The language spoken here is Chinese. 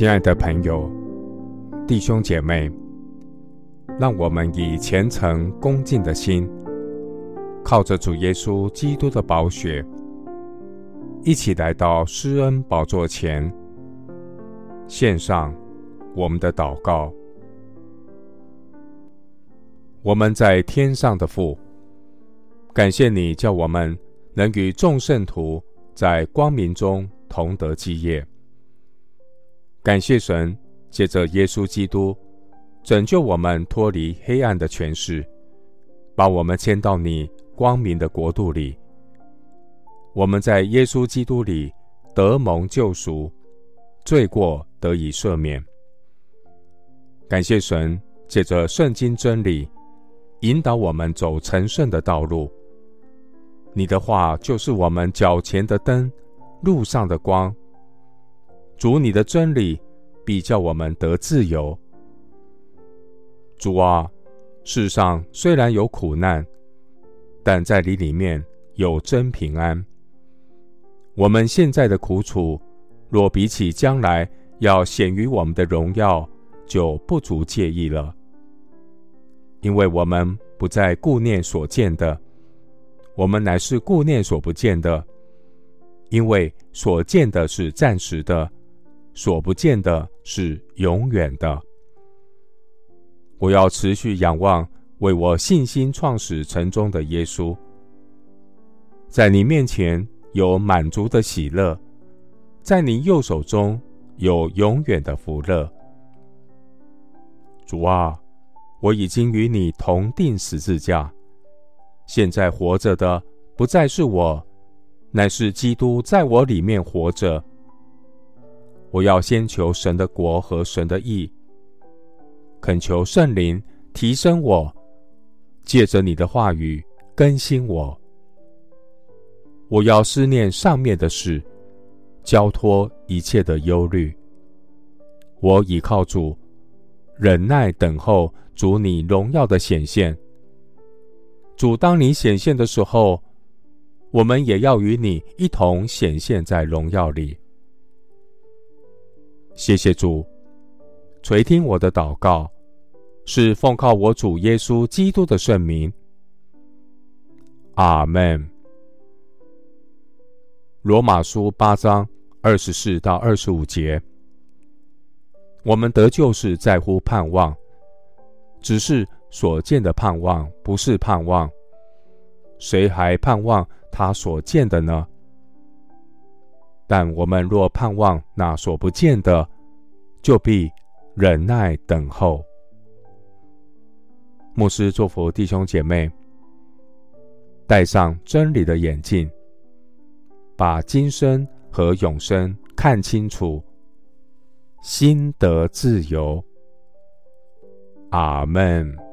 亲爱的朋友、弟兄姐妹，让我们以虔诚恭敬的心，靠着主耶稣基督的宝血，一起来到施恩宝座前，献上我们的祷告。我们在天上的父，感谢你叫我们能与众圣徒在光明中同得基业。感谢神，借着耶稣基督拯救我们脱离黑暗的权势，把我们迁到你光明的国度里。我们在耶稣基督里得蒙救赎，罪过得以赦免。感谢神，借着圣经真理引导我们走成圣的道路。你的话就是我们脚前的灯，路上的光。主，你的真理必叫我们得自由。主啊，世上虽然有苦难，但在你里面有真平安。我们现在的苦楚，若比起将来要显于我们的荣耀，就不足介意了。因为我们不再顾念所见的，我们乃是顾念所不见的。因为所见的是暂时的。所不见的是永远的。我要持续仰望为我信心创始成终的耶稣，在你面前有满足的喜乐，在你右手中有永远的福乐。主啊，我已经与你同钉十字架，现在活着的不再是我，乃是基督在我里面活着。我要先求神的国和神的义，恳求圣灵提升我，借着你的话语更新我。我要思念上面的事，交托一切的忧虑。我倚靠主，忍耐等候主你荣耀的显现。主，当你显现的时候，我们也要与你一同显现在荣耀里。谢谢主，垂听我的祷告，是奉靠我主耶稣基督的圣名。阿门。罗马书八章二十四到二十五节，我们得救是在乎盼望，只是所见的盼望不是盼望，谁还盼望他所见的呢？但我们若盼望那所不见的，就必忍耐等候。牧师祝福弟兄姐妹，戴上真理的眼镜，把今生和永生看清楚，心得自由。阿门。